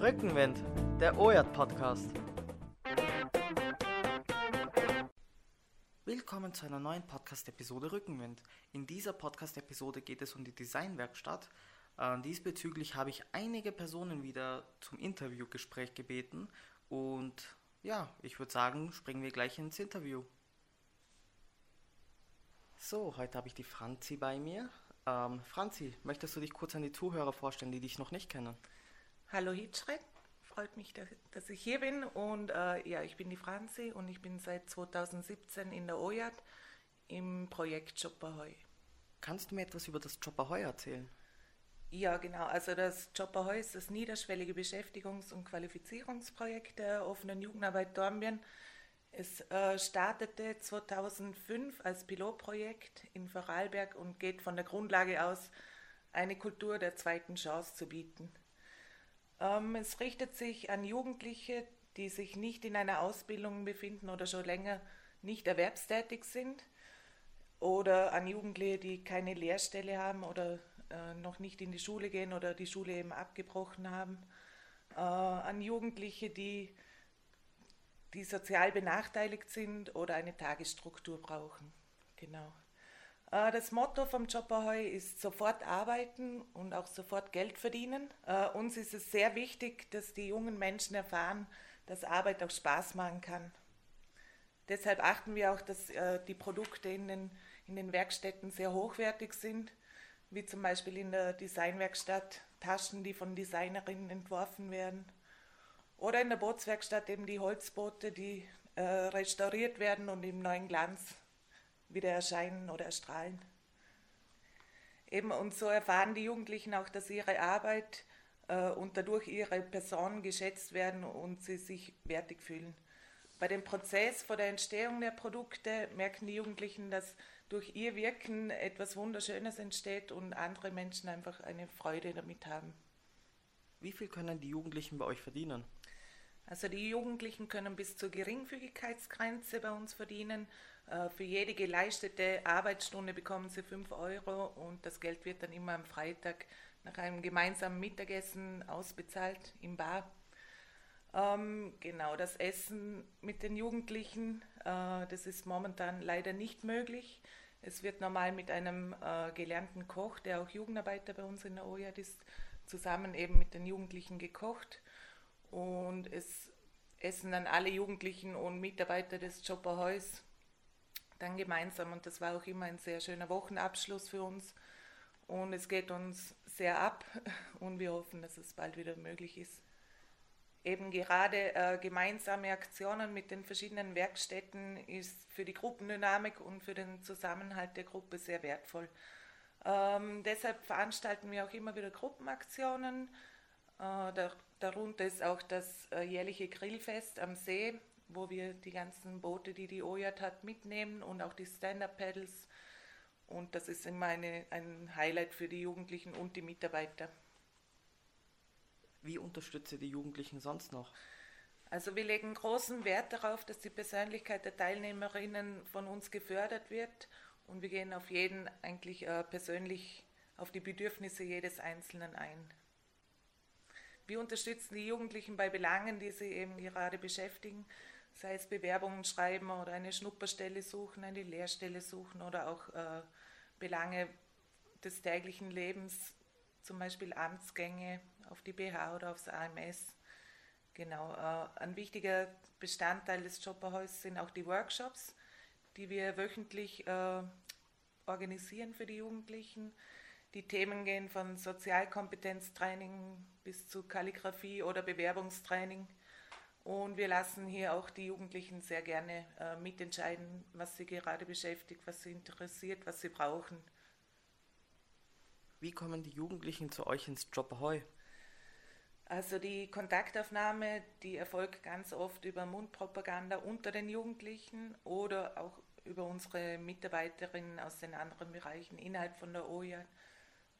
Rückenwind, der OJAT Podcast. Willkommen zu einer neuen Podcast-Episode Rückenwind. In dieser Podcast-Episode geht es um die Designwerkstatt. Äh, diesbezüglich habe ich einige Personen wieder zum Interviewgespräch gebeten und ja, ich würde sagen, springen wir gleich ins Interview. So, heute habe ich die Franzi bei mir. Ähm, Franzi, möchtest du dich kurz an die Zuhörer vorstellen, die dich noch nicht kennen? Hallo Hitschreit, freut mich, dass ich hier bin und äh, ja, ich bin die Franzi und ich bin seit 2017 in der OJAT im Projekt Jobberheu. Kannst du mir etwas über das Jobberheu erzählen? Ja, genau. Also das Jobberheu ist das niederschwellige Beschäftigungs- und Qualifizierungsprojekt der offenen Jugendarbeit Dornbirn. Es äh, startete 2005 als Pilotprojekt in Vorarlberg und geht von der Grundlage aus, eine Kultur der zweiten Chance zu bieten. Ähm, es richtet sich an Jugendliche, die sich nicht in einer Ausbildung befinden oder schon länger nicht erwerbstätig sind oder an Jugendliche, die keine Lehrstelle haben oder äh, noch nicht in die Schule gehen oder die Schule eben abgebrochen haben, äh, an Jugendliche, die, die sozial benachteiligt sind oder eine Tagesstruktur brauchen. Genau. Äh, das Motto vom Jobberheu ist sofort arbeiten und auch sofort Geld verdienen. Äh, uns ist es sehr wichtig, dass die jungen Menschen erfahren, dass Arbeit auch Spaß machen kann. Deshalb achten wir auch, dass äh, die Produkte in den, in den Werkstätten sehr hochwertig sind wie zum Beispiel in der Designwerkstatt Taschen, die von Designerinnen entworfen werden. Oder in der Bootswerkstatt eben die Holzboote, die restauriert werden und im neuen Glanz wieder erscheinen oder erstrahlen. Eben, und so erfahren die Jugendlichen auch, dass ihre Arbeit äh, und dadurch ihre Person geschätzt werden und sie sich wertig fühlen. Bei dem Prozess vor der Entstehung der Produkte merken die Jugendlichen, dass durch ihr Wirken etwas Wunderschönes entsteht und andere Menschen einfach eine Freude damit haben. Wie viel können die Jugendlichen bei euch verdienen? Also die Jugendlichen können bis zur Geringfügigkeitsgrenze bei uns verdienen. Äh, für jede geleistete Arbeitsstunde bekommen sie 5 Euro und das Geld wird dann immer am Freitag nach einem gemeinsamen Mittagessen ausbezahlt im Bar. Ähm, genau, das Essen mit den Jugendlichen, äh, das ist momentan leider nicht möglich. Es wird normal mit einem äh, gelernten Koch, der auch Jugendarbeiter bei uns in der OJAD ist, zusammen eben mit den Jugendlichen gekocht. Und es essen dann alle Jugendlichen und Mitarbeiter des Jobberheus dann gemeinsam. Und das war auch immer ein sehr schöner Wochenabschluss für uns. Und es geht uns sehr ab und wir hoffen, dass es bald wieder möglich ist eben gerade äh, gemeinsame Aktionen mit den verschiedenen Werkstätten ist für die Gruppendynamik und für den Zusammenhalt der Gruppe sehr wertvoll. Ähm, deshalb veranstalten wir auch immer wieder Gruppenaktionen. Äh, dar darunter ist auch das äh, jährliche Grillfest am See, wo wir die ganzen Boote, die die OJAT hat, mitnehmen und auch die Stand-Up-Pedals. Und das ist immer eine, ein Highlight für die Jugendlichen und die Mitarbeiter. Wie unterstütze die Jugendlichen sonst noch? Also wir legen großen Wert darauf, dass die Persönlichkeit der Teilnehmerinnen von uns gefördert wird und wir gehen auf jeden eigentlich äh, persönlich auf die Bedürfnisse jedes Einzelnen ein. Wir unterstützen die Jugendlichen bei Belangen, die sie eben gerade beschäftigen, sei es Bewerbungen schreiben oder eine Schnupperstelle suchen, eine Lehrstelle suchen oder auch äh, Belange des täglichen Lebens, zum Beispiel Amtsgänge auf die BH oder aufs AMS. Genau, äh, ein wichtiger Bestandteil des Jobberhäus sind auch die Workshops, die wir wöchentlich äh, organisieren für die Jugendlichen. Die Themen gehen von Sozialkompetenztraining bis zu Kalligrafie oder Bewerbungstraining. Und wir lassen hier auch die Jugendlichen sehr gerne äh, mitentscheiden, was sie gerade beschäftigt, was sie interessiert, was sie brauchen. Wie kommen die Jugendlichen zu euch ins Jobberheu? Also die Kontaktaufnahme, die erfolgt ganz oft über Mundpropaganda unter den Jugendlichen oder auch über unsere Mitarbeiterinnen aus den anderen Bereichen innerhalb von der OJA.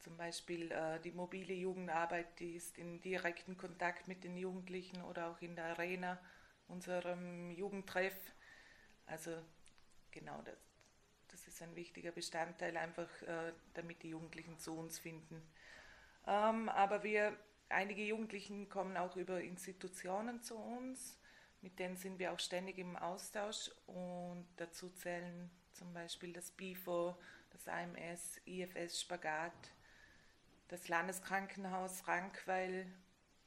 Zum Beispiel äh, die mobile Jugendarbeit, die ist in direkten Kontakt mit den Jugendlichen oder auch in der Arena, unserem Jugendtreff. Also genau, das, das ist ein wichtiger Bestandteil, einfach äh, damit die Jugendlichen zu uns finden. Ähm, aber wir einige Jugendlichen kommen auch über Institutionen zu uns, mit denen sind wir auch ständig im Austausch und dazu zählen zum Beispiel das BIFO, das AMS, IFS Spagat, das Landeskrankenhaus Rankweil,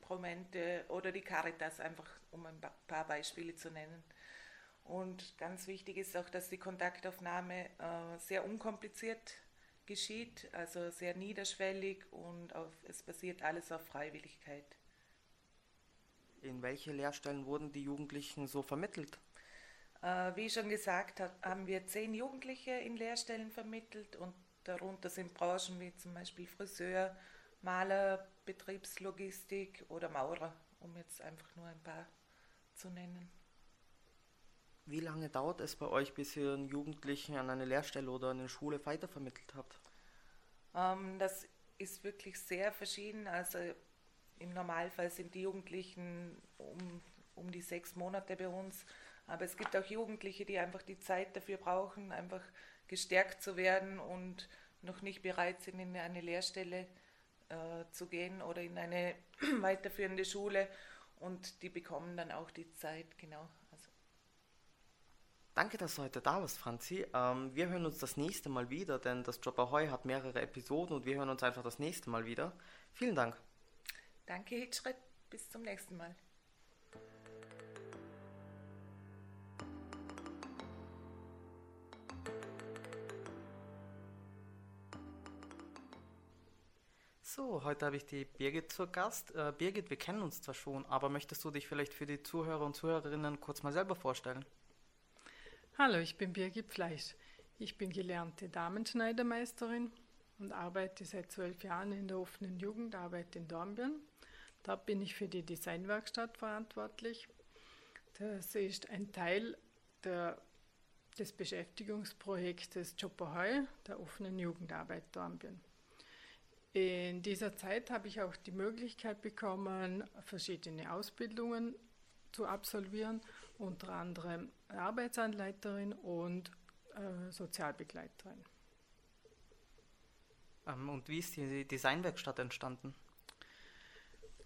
Promente oder die Caritas, einfach um ein paar Beispiele zu nennen. Und ganz wichtig ist auch, dass die Kontaktaufnahme äh, sehr unkompliziert geschieht, also sehr niederschwellig und auf, es basiert alles auf Freiwilligkeit. In welche Lehrstellen wurden die Jugendlichen so vermittelt? Äh, wie schon gesagt, haben wir zehn Jugendliche in Lehrstellen vermittelt und darunter sind Branchen wie zum Beispiel Friseur, Maler, Betriebslogistik oder Maurer, um jetzt einfach nur ein paar zu nennen. Wie lange dauert es bei euch, bis ihr einen Jugendlichen an eine Lehrstelle oder an eine Schule weitervermittelt habt? Ähm, das ist wirklich sehr verschieden. Also im Normalfall sind die Jugendlichen um, um die sechs Monate bei uns. Aber es gibt auch Jugendliche, die einfach die Zeit dafür brauchen, einfach gestärkt zu werden und noch nicht bereit sind, in eine Lehrstelle äh, zu gehen oder in eine weiterführende Schule. Und die bekommen dann auch die Zeit, genau. Also. Danke, dass du heute da warst, Franzi. Ähm, wir hören uns das nächste Mal wieder, denn das Job Ahoy hat mehrere Episoden und wir hören uns einfach das nächste Mal wieder. Vielen Dank. Danke, Hitschritt. Bis zum nächsten Mal. So, heute habe ich die Birgit zur Gast. Äh, Birgit, wir kennen uns zwar schon, aber möchtest du dich vielleicht für die Zuhörer und Zuhörerinnen kurz mal selber vorstellen? Hallo, ich bin Birgit Fleisch. Ich bin gelernte Damenschneidermeisterin und arbeite seit zwölf Jahren in der offenen Jugendarbeit in Dornbirn. Da bin ich für die Designwerkstatt verantwortlich. Das ist ein Teil der, des Beschäftigungsprojektes Job der offenen Jugendarbeit Dornbirn. In dieser Zeit habe ich auch die Möglichkeit bekommen, verschiedene Ausbildungen zu absolvieren, unter anderem Arbeitsanleiterin und äh, Sozialbegleiterin. Ähm, und wie ist die Designwerkstatt entstanden?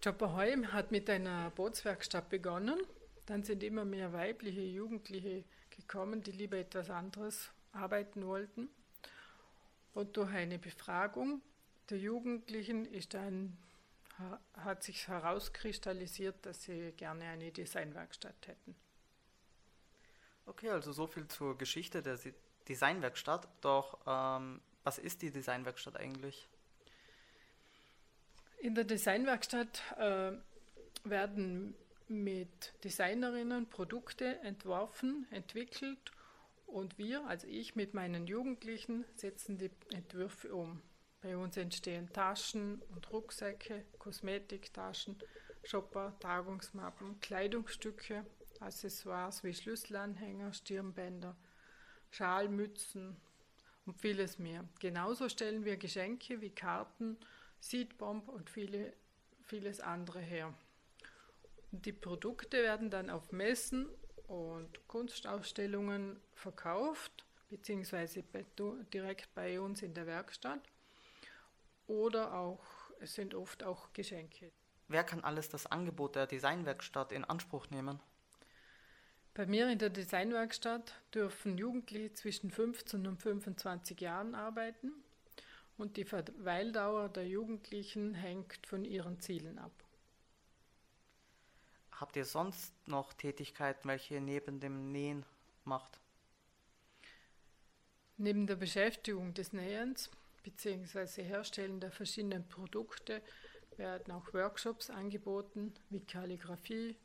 Chopperheim hat mit einer Bootswerkstatt begonnen. Dann sind immer mehr weibliche Jugendliche gekommen, die lieber etwas anderes arbeiten wollten. Und durch eine Befragung der Jugendlichen ist dann, hat sich herauskristallisiert, dass sie gerne eine Designwerkstatt hätten. Okay, also so viel zur Geschichte der Designwerkstatt. Doch ähm, was ist die Designwerkstatt eigentlich? In der Designwerkstatt äh, werden mit Designerinnen Produkte entworfen, entwickelt und wir, also ich mit meinen Jugendlichen, setzen die Entwürfe um. Bei uns entstehen Taschen und Rucksäcke, Kosmetiktaschen, Shopper, Tagungsmappen, Kleidungsstücke, Accessoires wie Schlüsselanhänger, Stirnbänder, Schalmützen und vieles mehr. Genauso stellen wir Geschenke wie Karten, Seedbomb und viele, vieles andere her. Die Produkte werden dann auf Messen und Kunstausstellungen verkauft, beziehungsweise direkt bei uns in der Werkstatt. Oder auch, es sind oft auch Geschenke. Wer kann alles das Angebot der Designwerkstatt in Anspruch nehmen? Bei mir in der Designwerkstatt dürfen Jugendliche zwischen 15 und 25 Jahren arbeiten und die Verweildauer der Jugendlichen hängt von ihren Zielen ab. Habt ihr sonst noch Tätigkeiten, welche ihr neben dem Nähen macht? Neben der Beschäftigung des Nähens bzw. Herstellen der verschiedenen Produkte werden auch Workshops angeboten wie Kalligraphie,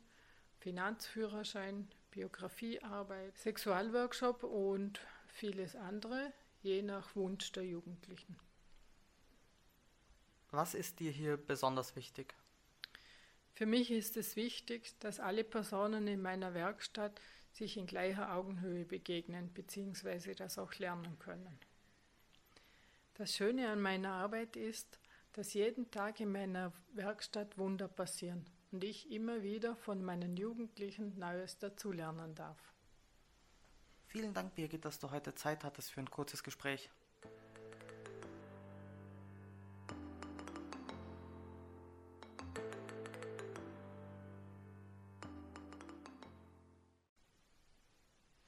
Finanzführerschein, Biografiearbeit, Sexualworkshop und vieles andere, je nach Wunsch der Jugendlichen. Was ist dir hier besonders wichtig? Für mich ist es wichtig, dass alle Personen in meiner Werkstatt sich in gleicher Augenhöhe begegnen bzw. das auch lernen können. Das Schöne an meiner Arbeit ist, dass jeden Tag in meiner Werkstatt Wunder passieren und ich immer wieder von meinen Jugendlichen Neues dazulernen darf. Vielen Dank, Birgit, dass du heute Zeit hattest für ein kurzes Gespräch.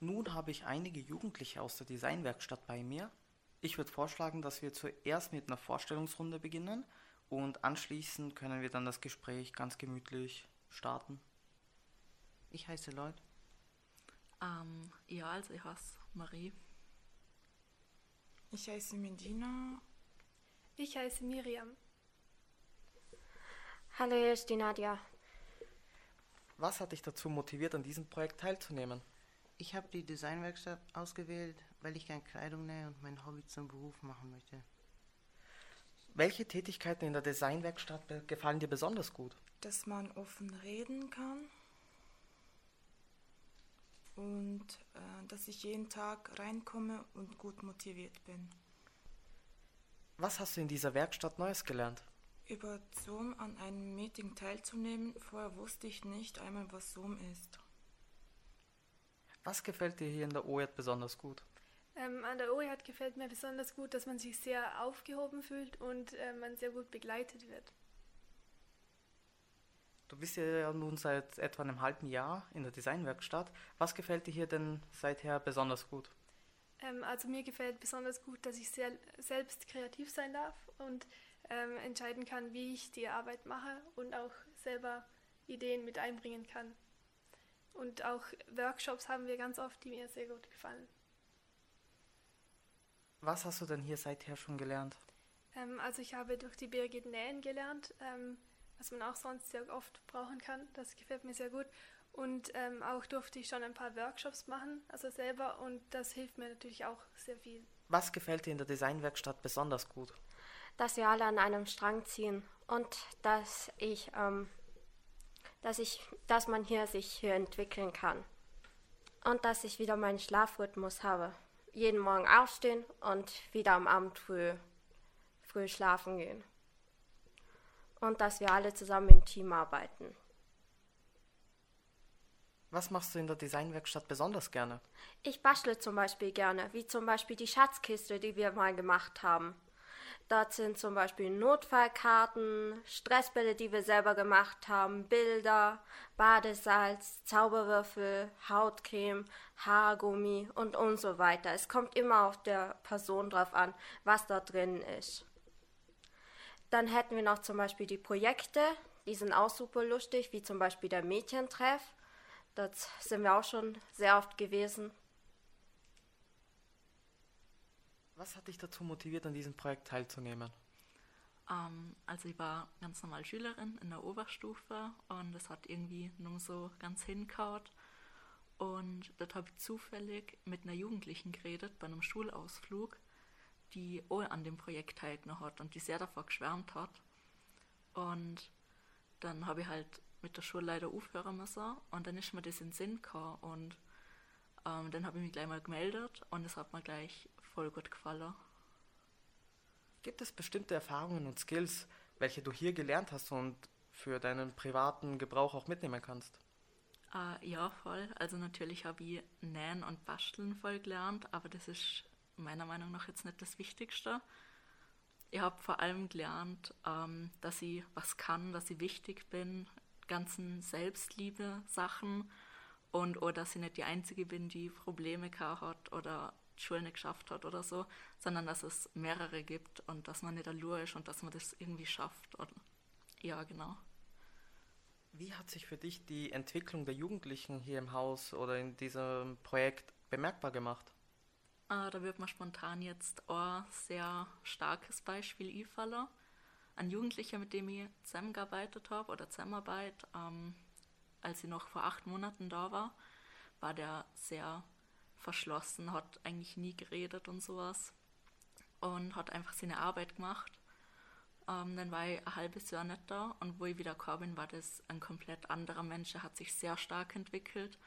Nun habe ich einige Jugendliche aus der Designwerkstatt bei mir, ich würde vorschlagen, dass wir zuerst mit einer Vorstellungsrunde beginnen und anschließend können wir dann das Gespräch ganz gemütlich starten. Ich heiße Lloyd. Ähm, ja, also ich heiße Marie. Ich heiße Medina. Ich heiße Miriam. Hallo, hier ist die Nadja. Was hat dich dazu motiviert, an diesem Projekt teilzunehmen? Ich habe die Designwerkstatt ausgewählt, weil ich gerne Kleidung nähe und mein Hobby zum Beruf machen möchte. Welche Tätigkeiten in der Designwerkstatt gefallen dir besonders gut? Dass man offen reden kann und äh, dass ich jeden Tag reinkomme und gut motiviert bin. Was hast du in dieser Werkstatt Neues gelernt? Über Zoom an einem Meeting teilzunehmen, vorher wusste ich nicht einmal, was Zoom ist. Was gefällt dir hier in der OED besonders gut? Ähm, an der OED gefällt mir besonders gut, dass man sich sehr aufgehoben fühlt und äh, man sehr gut begleitet wird. Du bist ja nun seit etwa einem halben Jahr in der Designwerkstatt. Was gefällt dir hier denn seither besonders gut? Ähm, also mir gefällt besonders gut, dass ich sehr, selbst kreativ sein darf und ähm, entscheiden kann, wie ich die Arbeit mache und auch selber Ideen mit einbringen kann. Und auch Workshops haben wir ganz oft, die mir sehr gut gefallen. Was hast du denn hier seither schon gelernt? Ähm, also ich habe durch die Birgit Nähen gelernt, ähm, was man auch sonst sehr oft brauchen kann. Das gefällt mir sehr gut. Und ähm, auch durfte ich schon ein paar Workshops machen, also selber, und das hilft mir natürlich auch sehr viel. Was gefällt dir in der Designwerkstatt besonders gut? Dass wir alle an einem Strang ziehen und dass ich, ähm, dass ich, dass man hier sich hier entwickeln kann und dass ich wieder meinen Schlafrhythmus habe. Jeden Morgen aufstehen und wieder am Abend früh, früh schlafen gehen. Und dass wir alle zusammen im Team arbeiten. Was machst du in der Designwerkstatt besonders gerne? Ich bastle zum Beispiel gerne, wie zum Beispiel die Schatzkiste, die wir mal gemacht haben. Dort sind zum Beispiel Notfallkarten, Stressbälle, die wir selber gemacht haben, Bilder, Badesalz, Zauberwürfel, Hautcreme, Haargummi und und so weiter. Es kommt immer auf der Person drauf an, was da drin ist. Dann hätten wir noch zum Beispiel die Projekte, die sind auch super lustig, wie zum Beispiel der Mädchentreff. Dort sind wir auch schon sehr oft gewesen. Was hat dich dazu motiviert, an diesem Projekt teilzunehmen? Ähm, also ich war ganz normal Schülerin in der Oberstufe und es hat irgendwie nur so ganz hingehauen. Und dort habe ich zufällig mit einer Jugendlichen geredet bei einem Schulausflug, die auch an dem Projekt teilgenommen hat und die sehr davor geschwärmt hat. Und dann habe ich halt mit der Schule leider aufhören müssen und dann ist mir das in den Sinn gekommen und ähm, dann habe ich mich gleich mal gemeldet und es hat mir gleich voll gut gefallen. Gibt es bestimmte Erfahrungen und Skills, welche du hier gelernt hast und für deinen privaten Gebrauch auch mitnehmen kannst? Äh, ja, voll. Also natürlich habe ich Nähen und Basteln voll gelernt, aber das ist meiner Meinung nach jetzt nicht das Wichtigste. Ich habe vor allem gelernt, ähm, dass ich was kann, dass ich wichtig bin, ganzen Selbstliebe-Sachen und oder dass ich nicht die Einzige bin, die Probleme hat oder die Schule nicht geschafft hat oder so, sondern dass es mehrere gibt und dass man nicht allein ist und dass man das irgendwie schafft. Und, ja, genau. Wie hat sich für dich die Entwicklung der Jugendlichen hier im Haus oder in diesem Projekt bemerkbar gemacht? Äh, da wird mir spontan jetzt ein sehr starkes Beispiel einfallen. Ein Jugendlicher, mit dem ich zusammengearbeitet habe oder Zusammenarbeit, ähm, als ich noch vor acht Monaten da war, war der sehr verschlossen, hat eigentlich nie geredet und sowas und hat einfach seine Arbeit gemacht. Ähm, dann war ich ein halbes Jahr nicht da und wo ich wieder bin, war das ein komplett anderer Mensch. Er hat sich sehr stark entwickelt.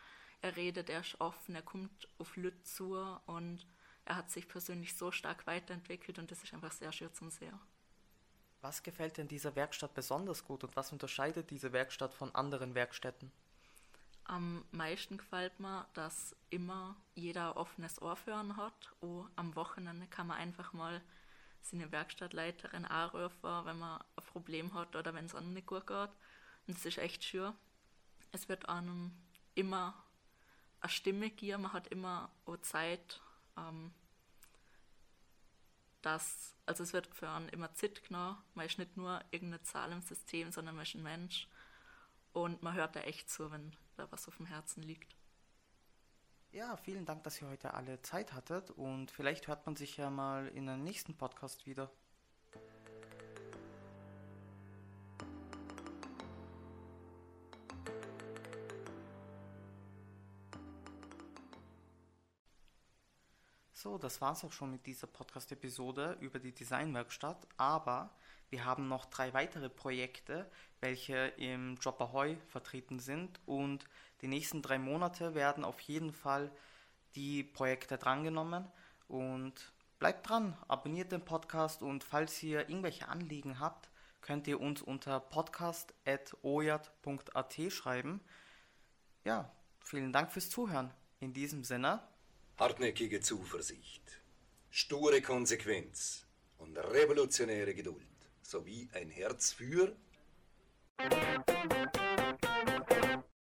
Er redet, er ist offen, er kommt auf Leute zu und er hat sich persönlich so stark weiterentwickelt und das ist einfach sehr schön zum Sehen. Was gefällt in dieser Werkstatt besonders gut und was unterscheidet diese Werkstatt von anderen Werkstätten? Am meisten gefällt mir, dass immer jeder ein offenes Ohr für hat. Und am Wochenende kann man einfach mal seine Werkstattleiterin anrufen, wenn man ein Problem hat oder wenn es einem nicht gut geht. Und das ist echt schön. Es wird einem immer eine Stimme geben, man hat immer auch Zeit, ähm, dass, also es wird für einen immer Zeit genommen, man ist nicht nur irgendeine Zahl im System, sondern man ist ein Mensch und man hört da echt zu, wenn da was auf dem Herzen liegt. Ja, vielen Dank, dass ihr heute alle Zeit hattet und vielleicht hört man sich ja mal in einem nächsten Podcast wieder. So, das war's auch schon mit dieser Podcast-Episode über die Designwerkstatt, aber wir haben noch drei weitere Projekte, welche im Job Ahoy vertreten sind und die nächsten drei Monate werden auf jeden Fall die Projekte drangenommen und bleibt dran, abonniert den Podcast und falls ihr irgendwelche Anliegen habt, könnt ihr uns unter podcast.ojat.at schreiben. Ja, vielen Dank fürs Zuhören. In diesem Sinne. Hartnäckige Zuversicht, sture Konsequenz und revolutionäre Geduld sowie ein Herz für